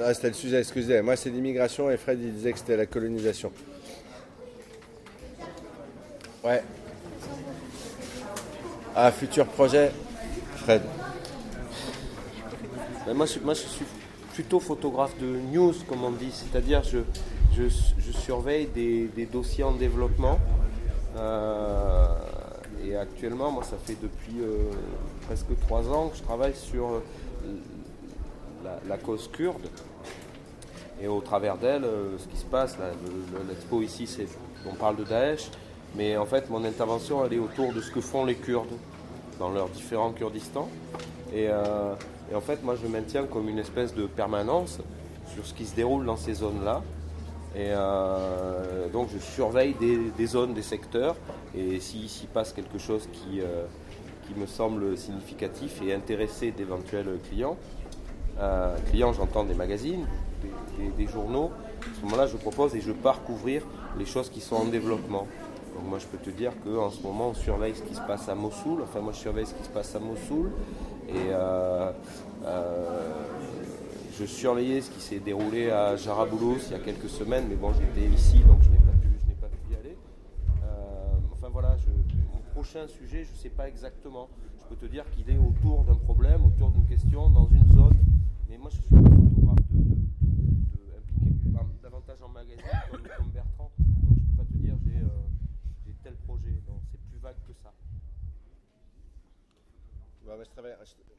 Ah, c'était le sujet, excusez. Moi, c'est l'immigration et Fred, il disait que c'était la colonisation. Ouais. Ah, futur projet, Fred. Ben, moi, je, suis plutôt photographe de news, comme on dit, c'est-à-dire je, surveille des, dossiers en développement. Euh, et actuellement, moi, ça fait depuis euh, presque trois ans que je travaille sur euh, la, la cause kurde. Et au travers d'elle, ce qui se passe, l'expo ici, on parle de Daesh, mais en fait, mon intervention, elle est autour de ce que font les Kurdes dans leurs différents Kurdistans. Et, euh, en fait, moi, je maintiens comme une espèce de permanence sur ce qui se déroule dans ces zones-là. Et euh, donc, je surveille des, zones, des secteurs. Et s'il s'y passe quelque chose qui, euh, me semble significatif et intéresser d'éventuels clients, clients, j'entends des magazines, des, des- des journaux. À ce moment-là, je propose et je pars couvrir les choses qui sont en développement. Donc moi, je peux te dire qu'en ce moment, on surveille ce qui se passe à Mossoul. Enfin, moi, je surveille ce qui se passe à Mossoul. Et euh, euh, je surveillais ce qui s'est déroulé à Jaraboulos il y a quelques semaines. Mais bon, j'étais ici, donc je n'ai pas pu, pas pu y aller. Euh, enfin voilà, mon prochain sujet, je ne sais pas exactement. Je peux te dire qu'il est autour d'un problème, autour d'une question, dans une zone. Mais moi, je suis pas photographe de impliqué par- davantage en magazine comme, comme Bertrand. Donc je ne peux pas te dire j'ai euh, j'ai tel projet. Non, c'est plus vague que ça. Moi,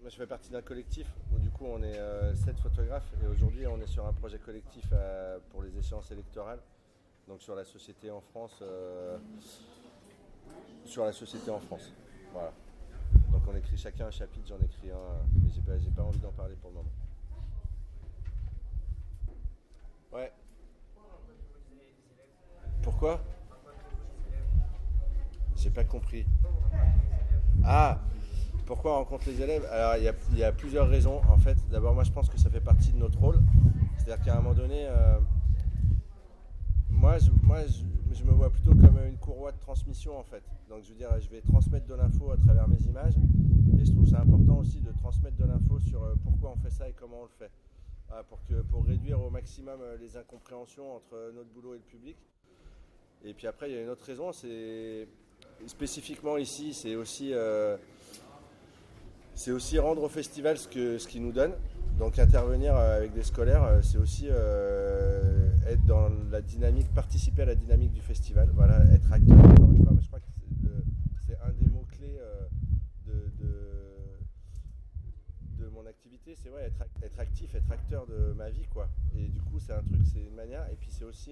je fais partie d'un collectif où du coup on est euh, sept photographes et aujourd'hui, on est sur un projet collectif euh, pour les échéances électorales. Donc sur la société en France, euh, sur la société en France. Voilà. Donc on écrit chacun un chapitre, j'en écris un, mais j'ai pas, pas envie d'en parler pour le moment. Ouais. Pourquoi? J'ai pas compris. Ah, pourquoi on rencontre les élèves Alors il y, a, plusieurs raisons en fait. D'abord moi je pense que ça fait partie de notre rôle. C'est-à-dire qu'à un moment donné, euh, moi, je, me vois plutôt comme une courroie de transmission en fait. Donc je veux dire, je vais transmettre de l'info à travers mes images et je trouve ça important aussi de transmettre de l'info sur euh, pourquoi on fait ça et comment on le fait. Voilà, pour, que, pour réduire au maximum euh, les incompréhensions entre notre boulot et le public. Et puis après, il y a une autre raison, c'est spécifiquement ici, c'est aussi, euh, c'est aussi rendre au festival ce que ce qu'il nous donne. Donc intervenir euh, avec des scolaires, euh, c'est aussi euh, être dans la dynamique, participer à la dynamique du festival. Voilà, être acteur. Encore une fois, je crois que c'est un des mots clés de, de, mon activité, c'est ouais, être, être actif, être acteur de ma vie, quoi. Et du coup, c'est un truc, c'est une manière. Et puis c'est aussi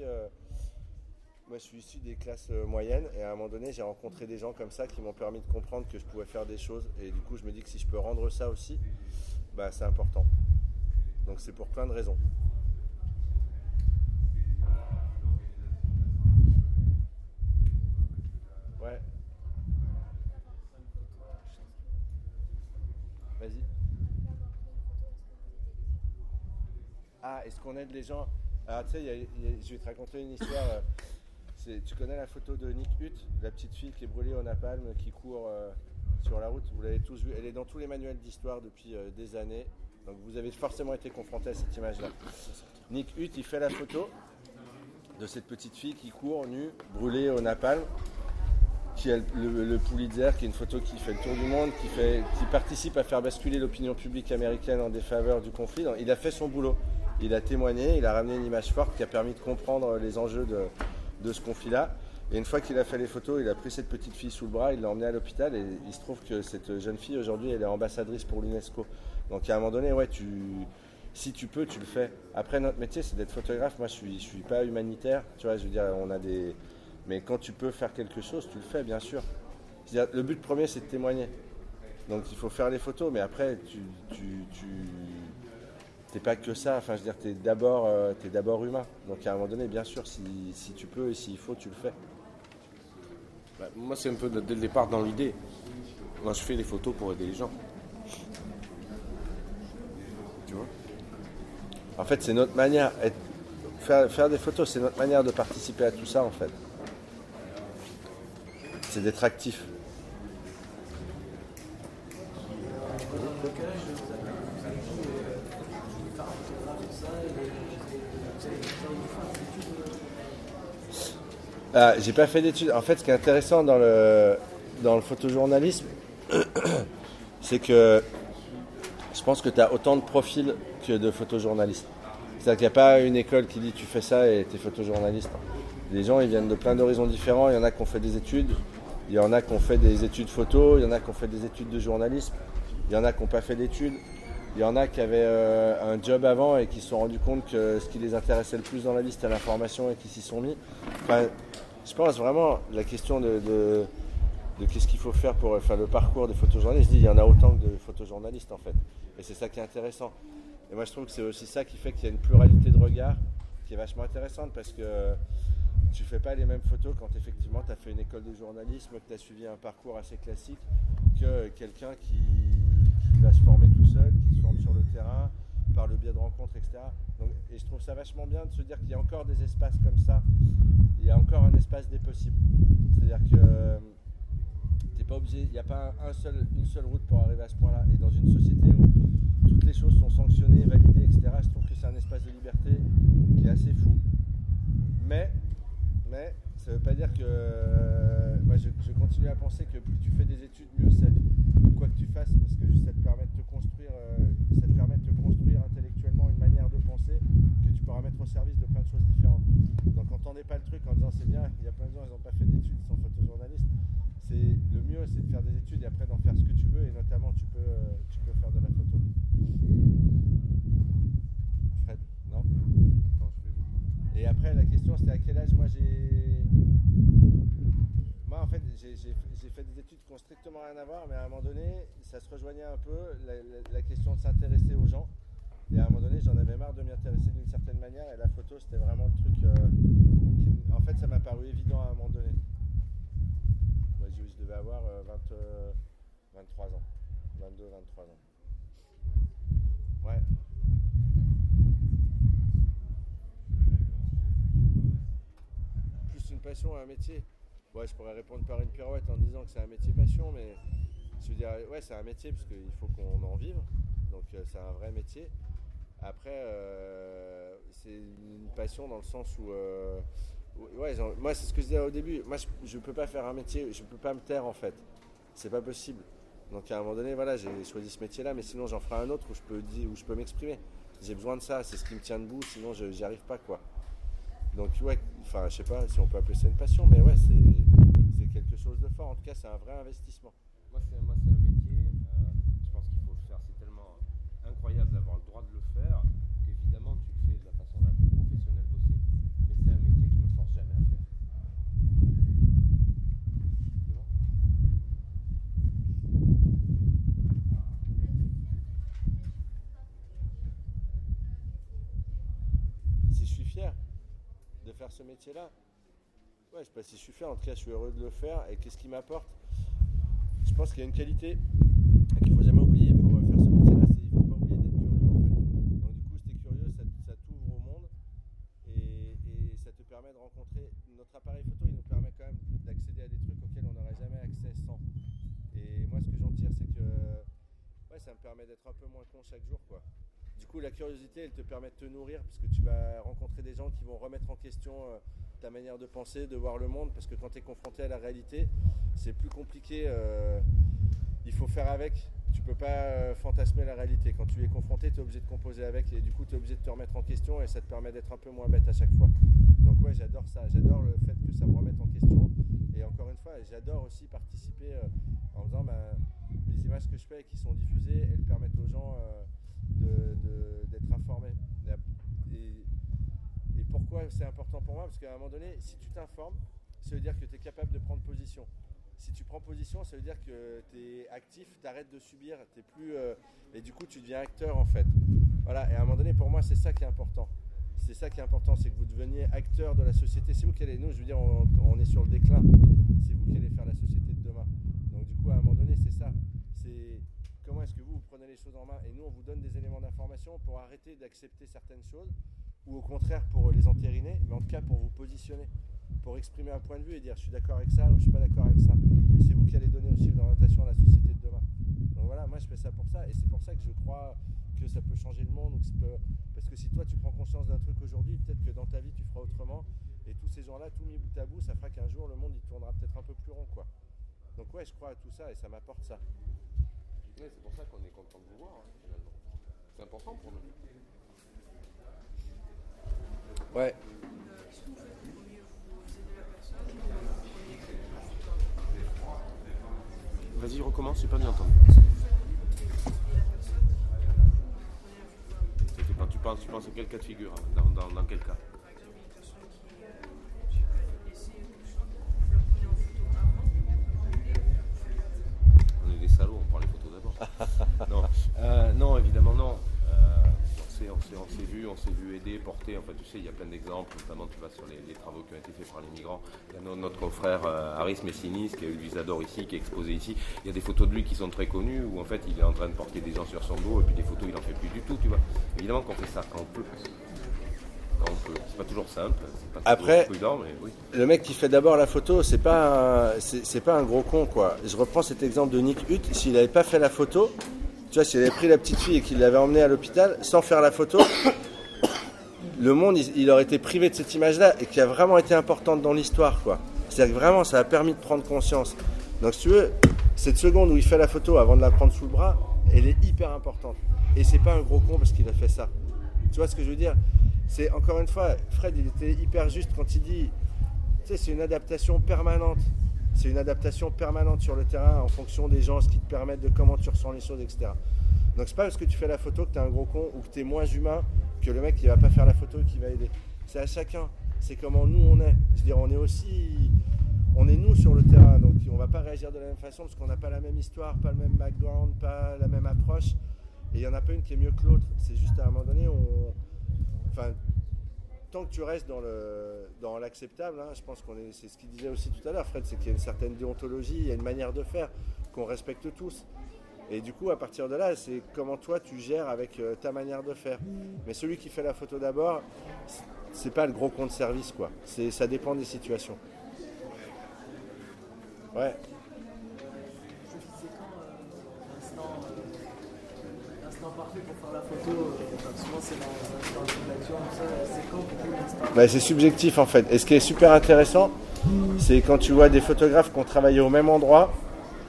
moi, je suis issu des classes euh, moyennes et à un moment donné, j'ai rencontré des gens comme ça qui m'ont permis de comprendre que je pouvais faire des choses. Et du coup, je me dis que si je peux rendre ça aussi, bah, c'est important. Donc, c'est pour plein de raisons. Ouais. Vas-y. Ah, est-ce qu'on aide les gens? Alors, tu sais, je vais te raconter une histoire. Tu connais la photo de Nick Hutt, la petite fille qui est brûlée au napalm, qui court euh, sur la route? Vous l'avez tous vu. Elle est dans tous les manuels d'histoire depuis euh, des années. Donc, vous avez forcément été confronté à cette image-là. Nick Hutt, il fait la photo de cette petite fille qui court nue, brûlée au napalm qui a le, le- le Pulitzer, qui est une photo qui fait le tour du monde, qui, fait, qui participe à faire basculer l'opinion publique américaine en défaveur du conflit. Il a fait son boulot. Il a témoigné, il a ramené une image forte qui a permis de comprendre les enjeux de, de ce conflit-là. Et une fois qu'il a fait les photos, il a pris cette petite fille sous le bras, il l'a emmenée à l'hôpital et il se trouve que cette jeune fille aujourd'hui, elle est ambassadrice pour l'UNESCO. Donc à un moment donné, ouais, tu, si tu peux, tu le fais. Après, notre métier, c'est d'être photographe. Moi, je suis, je suis pas humanitaire, tu vois. Je veux dire, on a des, mais quand tu peux faire quelque chose, tu le fais, bien sûr. Le but premier, c'est de témoigner. Donc il faut faire les photos, mais après, tu, tu, tu t'es pas que ça. Enfin, je veux dire, t'es d'abord, euh, t'es d'abord humain. Donc à un moment donné, bien sûr, si, si tu peux et s'il faut, tu le fais. Bah, moi, c'est un peu dès le départ dans l'idée. Moi, je fais les photos pour aider les gens. Tu vois? En fait, c'est notre manière. être- faire, faire des photos, c'est notre manière de participer à tout ça, en fait. C'est d'être actif. Dans quel âge vous avez, vous avez dit, euh, je vais faire un photographe, tout ça, et vous avez, vous avez dû faire des études euh, Ah, j'ai pas fait d'études. En fait, ce qui est intéressant dans le, dans le photojournalisme, c'est que je pense que tu as autant de profils que de photojournalistes. C'est-à-dire qu'il n'y a pas une école qui dit tu fais ça et tu es photojournaliste. Les gens, ils viennent de plein d'horizons différents. Il y en a qui ont fait des études, il y en a qui ont fait des études photo, il y en a qui ont fait des études de journalisme, il y en a qui n'ont pas fait d'études. Il y en a qui avaient euh, un job avant et qui se sont rendus compte que ce qui les intéressait le plus dans la vie, c'était l'information et qui s'y sont mis. Enfin, je pense vraiment la question de, qu'est-ce qu'il faut faire pour faire le parcours des photojournalistes. Je dis, il y en a autant que de photojournalistes en fait. Et c'est ça qui est intéressant. Et moi je trouve que c'est aussi ça qui fait qu'il y a une pluralité de regards qui est vachement intéressante parce que tu fais pas les mêmes photos quand effectivement tu as fait une école de journalisme, que tu as suivi un parcours assez classique, que quelqu'un qui va se former tout seul, qui se forme sur le terrain, par le biais de rencontres, etc. Et je trouve ça vachement bien de se dire qu'il y a encore des espaces comme ça. Il y a encore un espace des possibles. C'est-à-dire que t'es pas obligé, il n'y a pas une seule route pour arriver à ce point-là. Et dans une société où toutes les choses sont sanctionnées, validées, etc., je trouve que c'est un espace de liberté qui est assez fou. Mais, mais ça ne veut pas dire que. euh, moi, je, je continue à penser que plus tu fais des études, mieux c'est. Quoi que tu fasses, parce que ça te permet de te construire, euh, ça te permet de te construire intellectuellement une manière de penser mettre au service de plein de choses différentes. Donc, entendez pas le truc en disant c'est bien, il y a plein de gens, ils n'ont pas fait d'études, ils sont photojournalistes. c'est le mieux, c'est de faire des études et après d'en faire ce que tu veux et notamment tu peux, euh, tu peux faire de la photo. Fred, non? Et après la question c'était à quel âge? Moi j'ai. Moi en fait j'ai j'ai- j'ai fait des études qui ont strictement rien à voir, mais à un moment donné ça se rejoignait un peu la, la- la question de s'intéresser aux gens. Et à un moment donné j'en avais marre de m'y intéresser d'une certaine manière et la photo c'était vraiment le truc. euh, qui en fait ça m'a paru évident à un moment donné. Moi je, devais avoir euh, 20, euh, 23 ans. 22, 23 ans. Ouais. Plus une passion à un métier. Ouais, je pourrais répondre par une pirouette en disant que c'est un métier passion, mais je veux dire, ouais, c'est un métier parce qu'il faut qu'on en vive. Donc euh, c'est un vrai métier. Après, euh, c'est une passion dans le sens où, euh, ouais, moi c'est ce que je disais au début. Moi, je ne peux pas faire un métier, je peux pas me taire en fait. C'est pas possible. Donc à un moment donné, voilà, j'ai choisi ce métier-là, mais sinon j'en ferai un autre où je peux peux m'exprimer. J'ai besoin de ça, c'est ce qui me tient debout, sinon je n'y arrive pas quoi. Donc ouais, enfin je sais pas si on peut appeler ça une passion, mais ouais, c'est quelque chose de fort. En tout cas, c'est un vrai investissement. Moi, c'est un métier. euh, je pense qu'il faut le faire. C'est tellement incroyable d'avoir le droit de le faire qu'évidemment, tu le fais de la façon la plus professionnelle possible. Mais c'est un métier que je me force jamais à faire. C'est bon Si je suis fier de faire ce métier-là, ouais, je sais pas si je suis en tout cas, je suis heureux de le faire. Et qu'est-ce qui m'apporte? Je pense qu'il y a une qualité qu'il faut jamais oublier pour euh, faire ce métier-là, c'est qu'il faut pas oublier d'être curieux en fait. Donc du coup, si tu es curieux, ça, ça t'ouvre au monde et, et ça te permet de rencontrer. Notre appareil photo, il nous permet quand même d'accéder à des trucs auxquels on n'aurait jamais accès sans. Et moi, ce que j'en tire, c'est que ouais, ça me permet d'être un peu moins con chaque jour, quoi. Du coup, la curiosité, elle te permet de te nourrir parce que tu vas rencontrer des gens qui vont remettre en question euh, ta manière de penser, de voir le monde. Parce que quand tu es confronté à la réalité, c'est plus compliqué. euh, il faut faire avec. Tu peux pas euh, fantasmer la réalité. Quand tu es confronté, tu es obligé de composer avec et du coup, tu es obligé de te remettre en question et ça te permet d'être un peu moins bête à chaque fois. Donc, ouais, j'adore ça. J'adore le fait que ça me remette en question. Et encore une fois, j'adore aussi participer en disant bah, les images que je fais et qui sont diffusées, elles permettent aux gens d'être informés. Et, pourquoi c'est important pour moi? Parce qu'à un moment donné, si tu t'informes, ça veut dire que tu es capable de prendre position. Si tu prends position, ça veut dire que tu es actif, tu arrêtes de subir, t'es plus, euh, et du coup tu deviens acteur en fait. Voilà, et à un moment donné, pour moi, c'est ça qui est important. C'est ça qui est important, c'est que vous deveniez acteur de la société. C'est vous qui allez, nous, je veux dire, on est sur le déclin. C'est vous qui allez faire la société de demain. Donc du coup, à un moment donné, c'est ça. Comment est-ce que vous, prenez les choses en main et nous, on vous donne des éléments d'information pour arrêter d'accepter certaines choses ou au contraire pour les entériner, mais en tout cas pour vous positionner, pour exprimer un point de vue et dire je suis d'accord avec ça ou je suis pas d'accord avec ça. Et c'est vous qui allez donner aussi une orientation à la société de demain. Donc voilà, moi je fais ça pour ça et c'est pour ça que je crois que ça peut changer le monde. Parce que si toi tu prends conscience d'un truc aujourd'hui, peut-être que dans ta vie tu feras autrement et tous ces gens-là, tout mis bout à bout, ça fera qu'un jour le monde il tournera peut-être un peu plus rond quoi. Donc ouais, je crois à tout ça et ça m'apporte ça. Ouais, c'est pour ça qu'on est content de vous voir, hein, finalement. C'est important pour nous. Ouais. Qu'est-ce que vous faites pour mieux vous aider la personne Vas-y, recommence, j'ai pas bien entendu. Tu penses, tu penses à quel cas de figure hein, dans, dans, dans quel cas Par exemple, une personne qui, euh, je sais pas, elle fait l'essai ou quelque chose, vous la prenez en photo avant, vous l'aider, vous faites la On est des salauds, on prend les photos d'abord. non, Euh, non, évidemment non. Euh, on s'est- vu, on s'est vu aider, porter. Enfin, tu sais, il y a plein d'exemples. Notamment, tu vas sur les, travaux qui ont été faits par les migrants. Il y a no- notre confrère euh, Aris Messinis qui a eu le visa d'or ici, qui est exposé ici. Il y a des photos de lui qui sont très connues où en fait il est en train de porter des gens sur son dos et puis des photos il en fait plus du tout, tu vois. Évidemment qu'on fait ça quand on peut. C'est pas toujours simple, c'est pas Après- toujours prudent, mais oui. Le mec qui fait d'abord la photo, c'est pas un, c'est, c'est pas un gros con quoi. Je reprends cet exemple de Nick Hutt. S'il n'avait pas fait la photo, tu vois, s'il avait pris la petite fille et qu'il l'avait emmenée à l'hôpital sans faire la photo, le monde il, il aurait été privé de cette image-là et qui a vraiment été importante dans l'histoire quoi. C'est-à-dire que vraiment ça a permis de prendre conscience. Donc si tu veux, cette seconde où il fait la photo avant de la prendre sous le bras, elle est hyper importante. Et c'est pas un gros con parce qu'il a fait ça. Tu vois ce que je veux dire? C'est encore une fois, Fred il était hyper juste quand il dit tu sais, c'est une adaptation permanente. c'est une adaptation permanente sur le terrain en fonction des gens, ce qui te permettent de comment tu ressens les choses, etc. Donc c'est pas parce que tu fais la photo que tu es un gros con ou que tu es moins humain que le mec qui va pas faire la photo et qui va aider. C'est à chacun. C'est comment nous on est. Je veux dire, on est aussi. On est nous sur le terrain, donc on va pas réagir de la même façon parce qu'on n'a pas la même histoire, pas le même background, pas la même approche. Et il n'y en a pas une qui est mieux que l'autre. C'est juste à un moment donné, on. Enfin, tant que tu restes dans le dans l'acceptable, hein, je pense qu'on est. C'est ce qu'il disait aussi tout à l'heure, Fred, c'est qu'il y a une certaine déontologie, il y a une manière de faire qu'on respecte tous. Et du coup, à partir de là, c'est comment toi tu gères avec euh, ta manière de faire. Mais celui qui fait la photo d'abord, c'est pas le gros compte service, quoi. C'est, ça dépend des situations. Ouais. C'est quand euh, l'instant, c'est subjectif en fait. Et ce qui est super intéressant, c'est quand tu vois des photographes qui ont travaillé au même endroit,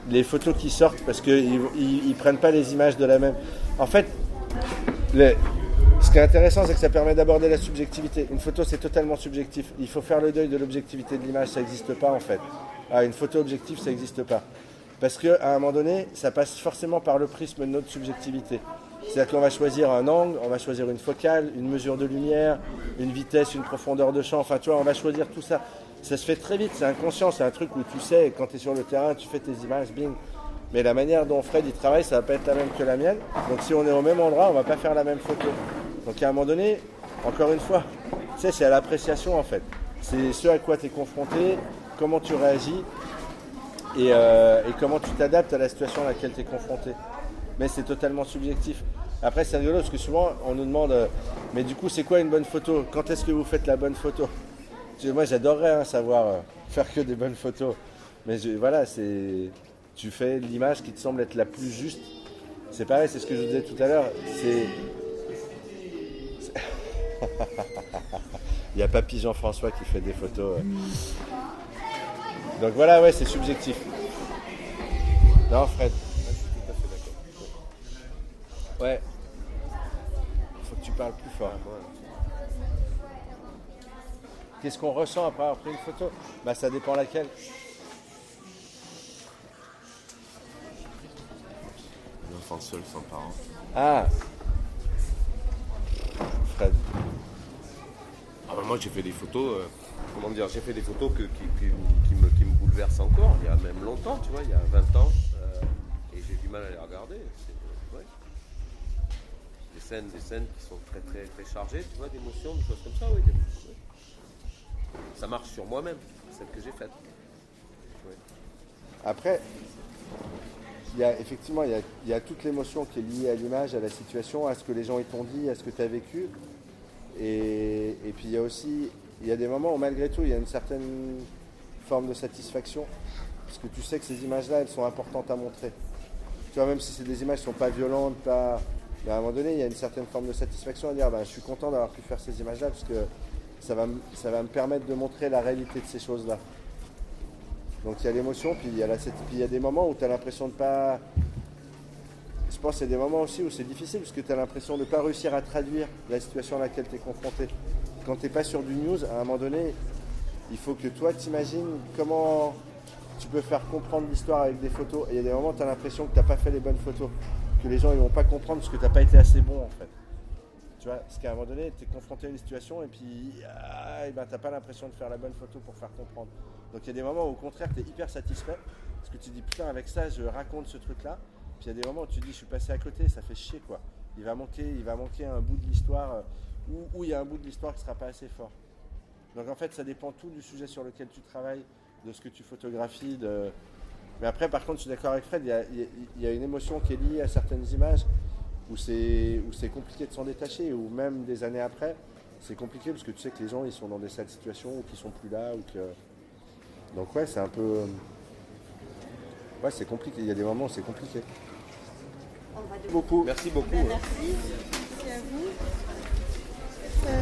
les photos qui sortent parce qu'ils ils, ils prennent pas les images de la même. En fait, ce qui est intéressant, c'est que ça permet d'aborder la subjectivité. Une photo, c'est totalement subjectif. Il faut faire le deuil de l'objectivité de l'image, ça n'existe pas en fait. Ah, une photo objective, ça n'existe pas. Parce qu'à un moment donné, ça passe forcément par le prisme de notre subjectivité. C'est-à-dire qu'on va choisir un angle, on va choisir une focale, une mesure de lumière, une vitesse, une profondeur de champ. Enfin, tu vois, on va choisir tout ça. Ça se fait très vite, c'est inconscient, c'est un truc où tu sais, quand tu es sur le terrain, tu fais tes images, bing. Mais la manière dont Fred il travaille, ça va pas être la même que la mienne. Donc si on est au même endroit, on va pas faire la même photo. Donc à un moment donné, encore une fois, tu sais, c'est à l'appréciation en fait. C'est ce à quoi tu es confronté, comment tu réagis et, euh, et comment tu t'adaptes à la situation à laquelle tu es confronté. Mais c'est totalement subjectif. Après, c'est rigolo parce que souvent, on nous demande euh, Mais du coup, c'est quoi une bonne photo? Quand est-ce que vous faites la bonne photo? Moi, j'adorerais hein, savoir euh, faire que des bonnes photos. Mais voilà, c'est. Tu fais l'image qui te semble être la plus juste. C'est pareil, c'est ce que je vous disais tout à l'heure. C'est. Il y a Papy Jean-François qui fait des photos. euh. Donc voilà, ouais, c'est subjectif. Non, Fred. Ouais. Plus fort. Qu'est-ce qu'on ressent après avoir pris une photo? Bah ça dépend laquelle. Un enfant seul sans parents. Ah Fred. Ah bah moi j'ai fait des photos, euh, comment dire, j'ai fait des photos que- qui, qui- qui me, qui me bouleversent encore, il y a même longtemps, tu vois, il y a 20 ans, euh, et j'ai du mal à les regarder. Des scènes, qui sont très très très chargées, tu vois, d'émotions, des choses comme ça, oui. Ça marche sur moi-même, celle que j'ai faite. Après, il y a, effectivement, il y a, y toute l'émotion qui est liée à l'image, à la situation, à ce que les gens ils t'ont dit, à ce que tu as vécu. Et, et puis il y a aussi, il y a des moments où malgré tout, il y a une certaine forme de satisfaction. Parce que tu sais que ces images-là, elles sont importantes à montrer. Tu vois, même si c'est des images qui sont pas violentes, pas... à un moment donné, il y a une certaine forme de satisfaction à dire, ben, je suis content d'avoir pu faire ces images-là, parce que ça va, ça va me permettre de montrer la réalité de ces choses-là. Donc il y a l'émotion, puis il y a, la, puis il y a des moments où tu as l'impression de pas. Je pense qu'il y a des moments aussi où c'est difficile parce que tu as l'impression de ne pas réussir à traduire la situation à laquelle tu es confronté. Quand tu n'es pas sur du news, à un moment donné, il faut que toi t'imagines comment tu peux faire comprendre l'histoire avec des photos. Et il y a des moments où tu as l'impression que tu n'as pas fait les bonnes photos, que les gens ne vont pas comprendre parce que tu n'as pas été assez bon en fait. Tu vois, parce qu'à un moment donné, tu es confronté à une situation et puis ah, ben, tu n'as pas l'impression de faire la bonne photo pour faire comprendre. Donc il y a des moments où au contraire, tu es hyper satisfait parce que tu dis putain, avec ça, je raconte ce truc-là. Puis il y a des moments où tu dis je suis passé à côté, ça fait chier quoi. Il va manquer, il va manquer un bout de l'histoire euh, ou il y a un bout de l'histoire qui sera pas assez fort. Donc en fait, ça dépend tout du sujet sur lequel tu travailles, de ce que tu photographies. De... Mais après, par contre, je suis d'accord avec Fred, il y, a, il y une émotion qui est liée à certaines images où c'est où c'est compliqué de s'en détacher, ou même des années après, c'est compliqué parce que tu sais que les gens ils sont dans des sales situations ou qu'ils sont plus là ou que. Donc ouais, c'est un peu. Ouais, c'est compliqué. Il y a des moments où c'est compliqué. On va de... Beaucoup. Merci beaucoup. Ben, ouais. merci. Merci à vous.